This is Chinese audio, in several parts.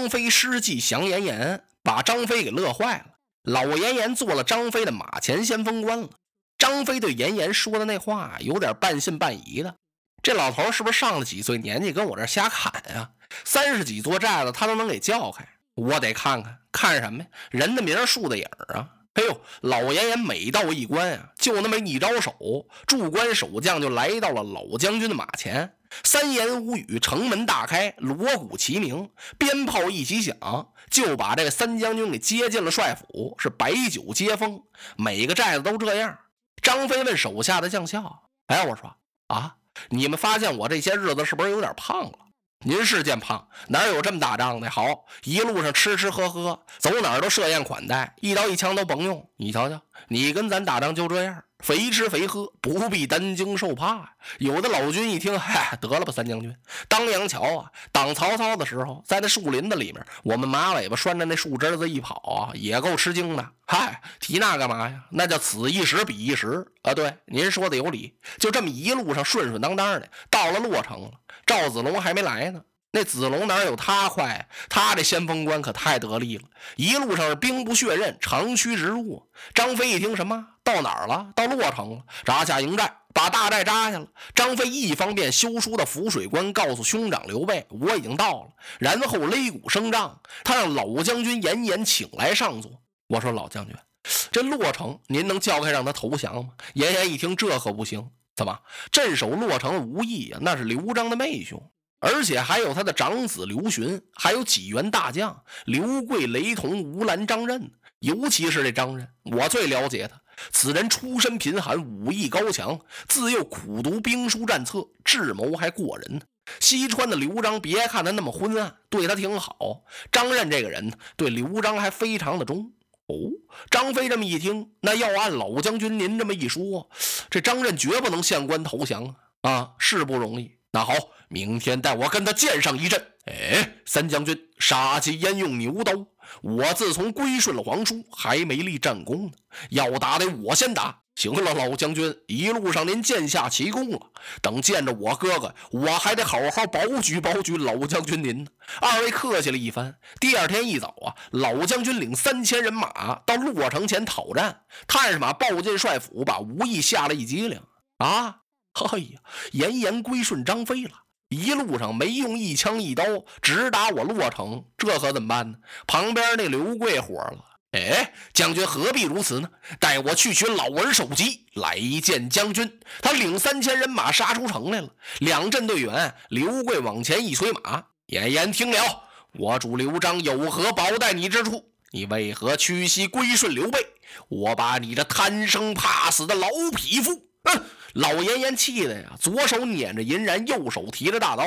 张飞失计降严颜，把张飞给乐坏了。老严颜做了张飞的马前先锋官了。张飞对严颜说的那话，有点半信半疑的。这老头是不是上了几岁年纪，跟我这瞎侃呀？三十几座寨子他都能给叫开，我得看看看什么呀？人的名树的影啊！哎呦，老严颜每到一关啊，就那么一招手，驻关守将就来到了老将军的马前，三言五语，城门大开，锣鼓齐鸣，鞭炮一起响，就把这三将军给接进了帅府，是摆酒接风。每个寨子都这样。张飞问手下的将校：“哎，我说啊。”你们发现我这些日子是不是有点胖了？您是见胖，哪有这么打仗的？好，一路上吃吃喝喝，走哪儿都设宴款待，一刀一枪都甭用。你瞧瞧，你跟咱打仗就这样。肥吃肥喝，不必担惊受怕。有的老军一听，嗨，得了吧，三将军，当阳桥啊，挡曹操的时候，在那树林子里面，我们马尾巴拴着那树枝子一跑啊，也够吃惊的。嗨，提那干嘛呀？那叫此一时彼一时啊。对，您说的有理。就这么一路上顺顺当当的，到了洛城了。赵子龙还没来呢。那子龙哪有他快？他这先锋官可太得力了，一路上是兵不血刃，长驱直入。张飞一听什么？到哪儿了？到洛城了，扎下营寨，把大寨扎下了。张飞一方面修书的浮水关，告诉兄长刘备，我已经到了。然后擂鼓声仗，他让老将军严颜请来上座。我说老将军，这洛城您能叫开让他投降吗？严颜一听，这可不行。怎么镇守洛城无意啊？那是刘璋的妹兄。而且还有他的长子刘询，还有几员大将刘贵、雷同、吴兰、张任。尤其是这张任，我最了解他。此人出身贫寒，武艺高强，自幼苦读兵书战策，智谋还过人。西川的刘璋，别看他那么昏暗，对他挺好。张任这个人对刘璋还非常的忠。哦，张飞这么一听，那要按老将军您这么一说，这张任绝不能献官投降啊！啊，是不容易。那好。明天带我跟他见上一阵。哎，三将军，杀鸡焉用牛刀？我自从归顺了皇叔，还没立战功呢。要打得我先打。行了，老将军，一路上您建下奇功了。等见着我哥哥，我还得好好保举保举老将军您呢。二位客气了一番。第二天一早啊，老将军领三千人马到洛城前讨战。探马报进帅府，把吴懿吓了一激灵。啊，哎呀，严颜归顺张飞了。一路上没用一枪一刀，直打我洛城，这可怎么办呢？旁边那刘贵火了，哎，将军何必如此呢？带我去取老儿首级来见将军。他领三千人马杀出城来了，两阵队员，刘贵往前一催马，严颜听了，我主刘璋有何保待你之处？你为何屈膝归顺刘备？我把你这贪生怕死的老匹夫！哼！老严颜气的呀，左手捻着银髯，右手提着大刀。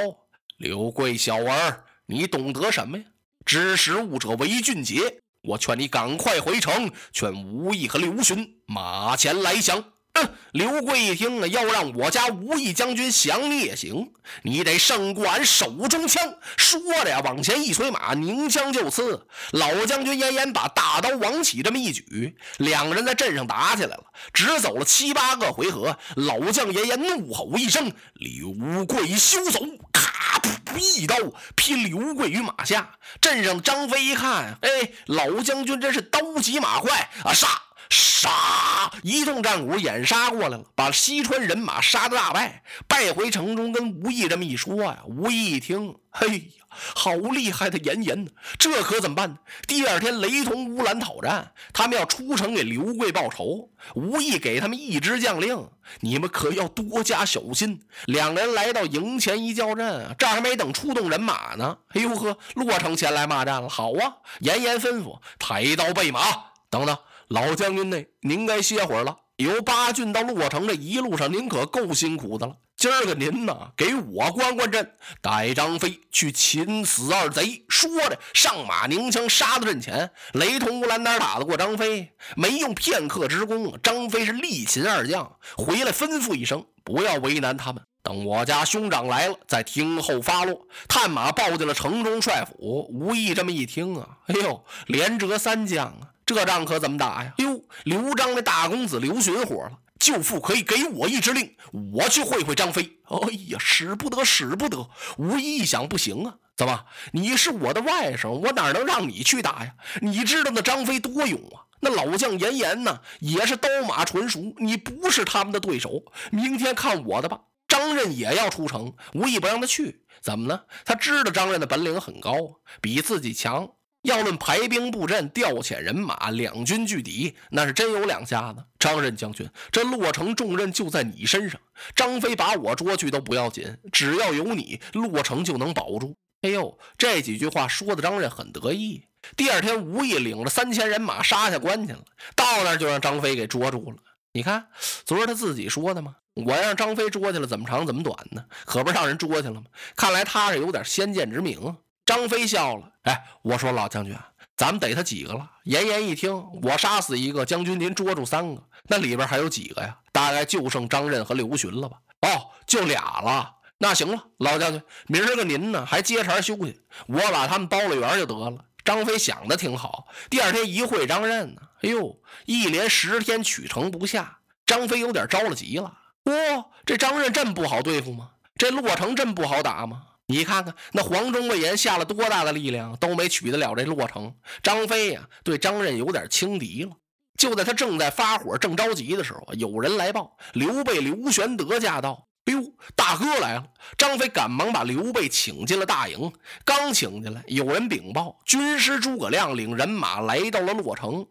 刘贵小儿，你懂得什么呀？知时务者为俊杰。我劝你赶快回城，劝吴懿和刘询马前来降。嗯，刘贵一听啊，要让我家吴义将军降你也行，你得胜过俺手中枪。说着呀，往前一催马，拧枪就刺。老将军严颜把大刀往起这么一举，两个人在阵上打起来了，只走了七八个回合。老将严颜怒吼一声：“刘贵休走！”咔，噗，一刀劈刘贵于马下。阵上张飞一看，哎，老将军真是刀急马快啊，杀！杀！一通战鼓掩杀过来了，把西川人马杀得大败，败回城中。跟吴懿这么一说呀，吴懿一听，嘿呀，好厉害的严颜呢！这可怎么办呢？第二天，雷同、乌兰讨战，他们要出城给刘贵报仇。吴懿给他们一支将令，你们可要多加小心。两人来到营前一叫阵，这还没等出动人马呢，哎呦呵，洛城前来骂战了。好啊，严颜吩咐抬刀备马，等等。老将军呢？您该歇会儿了。由八郡到洛城这一路上，您可够辛苦的了。今儿个您呐，给我关关阵，带张飞去擒死二贼。说着，上马拧枪，杀到阵前。雷同乌兰哪打得过张飞？没用片刻之功，张飞是力擒二将，回来吩咐一声，不要为难他们。等我家兄长来了，再听候发落。探马报进了城中帅府。吴懿这么一听啊，哎呦，连折三将啊，这仗可怎么打呀？哟，刘璋的大公子刘询火了。舅父可以给我一支令，我去会会张飞。哎呀，使不得，使不得！吴懿一想，不行啊，怎么？你是我的外甥，我哪能让你去打呀？你知道那张飞多勇啊？那老将严颜呢，也是刀马纯熟，你不是他们的对手。明天看我的吧。张任也要出城，吴懿不让他去，怎么呢？他知道张任的本领很高，比自己强。要论排兵布阵、调遣人马、两军拒敌，那是真有两下子。张任将军，这洛城重任就在你身上。张飞把我捉去都不要紧，只要有你，洛城就能保住。哎呦，这几句话说的张任很得意。第二天，吴懿领着三千人马杀下关去了，到那儿就让张飞给捉住了。你看，昨儿他自己说的吗？我让张飞捉去了，怎么长怎么短呢？可不让人捉去了吗？看来他是有点先见之明啊。张飞笑了，哎，我说老将军，咱们逮他几个了？严颜一听，我杀死一个，将军您捉住三个，那里边还有几个呀？大概就剩张任和刘询了吧？哦，就俩了。那行了，老将军，明儿个您呢还接茬休息，我把他们包了圆就得了。张飞想的挺好。第二天一会张任呢，哎呦，一连十天取城不下，张飞有点着了急了。哇，这张任这么不好对付吗？这洛城这么不好打吗？你看看那黄忠、魏延下了多大的力量，都没取得了这洛城。张飞呀，对张任有点轻敌了。就在他正在发火、正着急的时候，有人来报：刘备刘玄德驾到。哎呦，大哥来了！张飞赶忙把刘备请进了大营。刚请进来，有人禀报，军师诸葛亮领人马来到了洛城。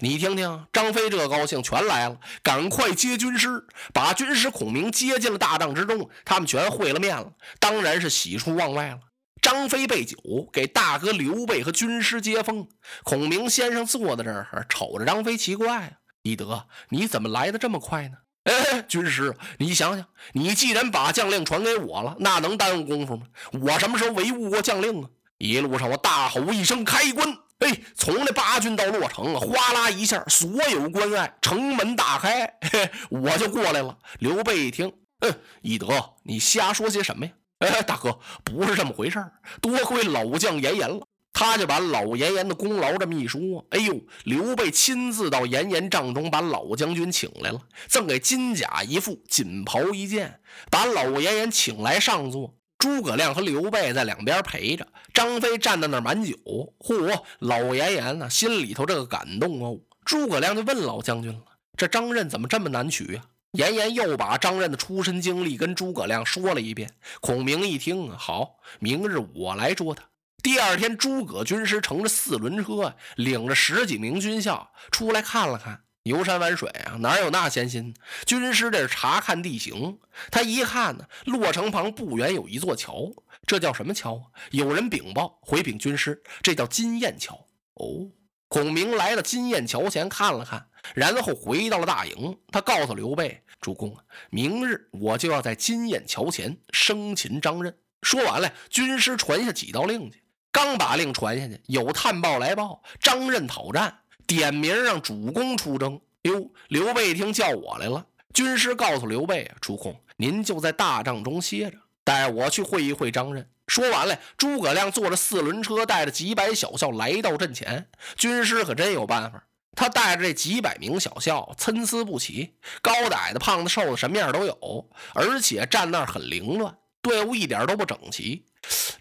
你听听，张飞这高兴，全来了，赶快接军师，把军师孔明接进了大帐之中。他们全会了面了，当然是喜出望外了。张飞备酒，给大哥刘备和军师接风。孔明先生坐在这儿，瞅着张飞，奇怪啊：“翼德，你怎么来的这么快呢？”哎，军师，你想想，你既然把将令传给我了，那能耽误功夫吗？我什么时候违误过将令啊？一路上我大吼一声：“开关！”哎，从那八郡到洛城啊，哗啦一下，所有关隘城门大开，嘿，我就过来了。刘备一听，嗯，翼德，你瞎说些什么呀？哎，大哥，不是这么回事多亏老将严颜了。他就把老严颜的功劳这么一说，哎呦，刘备亲自到严颜帐中把老将军请来了，赠给金甲一副，锦袍一件，把老严颜请来上座。诸葛亮和刘备在两边陪着，张飞站在那儿满酒。嚯，老严颜呢，心里头这个感动哦。诸葛亮就问老将军了：“这张任怎么这么难取呀？”严颜又把张任的出身经历跟诸葛亮说了一遍。孔明一听，好，明日我来捉他。第二天，诸葛军师乘着四轮车，领着十几名军校出来看了看。游山玩水啊，哪有那闲心？军师这是查看地形。他一看呢，洛城旁不远有一座桥，这叫什么桥？有人禀报回禀军师，这叫金雁桥。哦，孔明来到金雁桥前看了看，然后回到了大营。他告诉刘备：“主公啊，明日我就要在金雁桥前生擒张任。”说完了，军师传下几道令去。刚把令传下去，有探报来报，张任讨战，点名让主公出征。哟，刘备一听叫我来了。军师告诉刘备啊，主公，您就在大帐中歇着，带我去会一会张任。说完了，诸葛亮坐着四轮车，带着几百小校来到阵前。军师可真有办法，他带着这几百名小校，参差不齐，高的矮的，胖的瘦的，什么样都有，而且站那儿很凌乱，队伍一点都不整齐。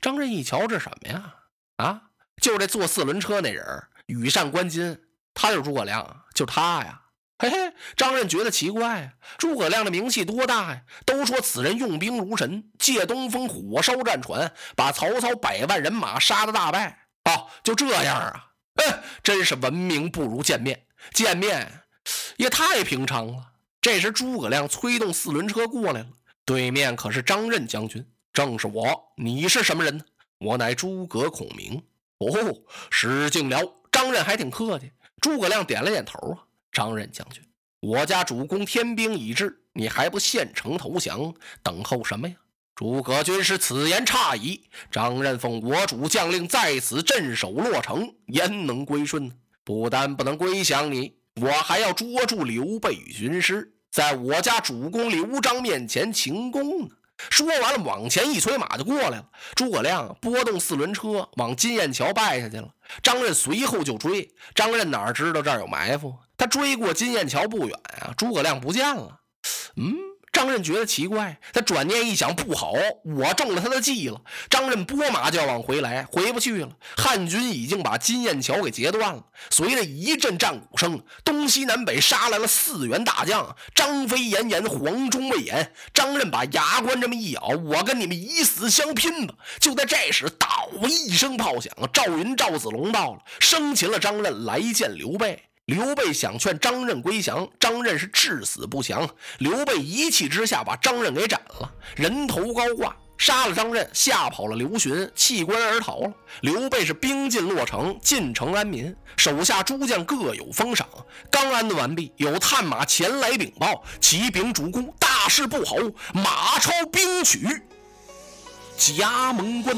张任一瞧，这什么呀？啊，就这坐四轮车那人，羽扇纶巾，他就是诸葛亮，就他呀。嘿嘿，张任觉得奇怪啊，诸葛亮的名气多大呀？都说此人用兵如神，借东风火烧战船，把曹操百万人马杀得大败。哦，就这样啊？嗯，真是闻名不如见面，见面也太平常了。这时诸葛亮催动四轮车过来了，对面可是张任将军，正是我。你是什么人呢？我乃诸葛孔明哦，失敬了。张任还挺客气。诸葛亮点了点头啊。张任将军，我家主公天兵已至，你还不献城投降，等候什么呀？”诸葛军师此言差矣。张任奉我主将令在此镇守洛城，焉能归顺呢？不但不能归降你，我还要捉住刘备与军师，在我家主公刘璋面前请功呢。说完了，往前一催，马就过来了。诸葛亮拨动四轮车，往金雁桥败下去了。张任随后就追。张任哪知道这儿有埋伏？他追过金雁桥不远啊，诸葛亮不见了。嗯。张任觉得奇怪，他转念一想，不好，我中了他的计了。张任拨马就要往回来，回不去了。汉军已经把金雁桥给截断了。随着一阵战鼓声，东西南北杀来了四员大将：张飞、严颜、黄忠、魏延。张任把牙关这么一咬，我跟你们以死相拼吧！就在这时，倒一声炮响，赵云、赵子龙到了，生擒了张任，来见刘备。刘备想劝张任归降，张任是至死不降。刘备一气之下把张任给斩了，人头高挂，杀了张任，吓跑了刘询，弃官而逃了。刘备是兵进洛城，进城安民，手下诸将各有封赏。刚安顿完毕，有探马前来禀报：启禀主公，大事不好，马超兵取葭萌关。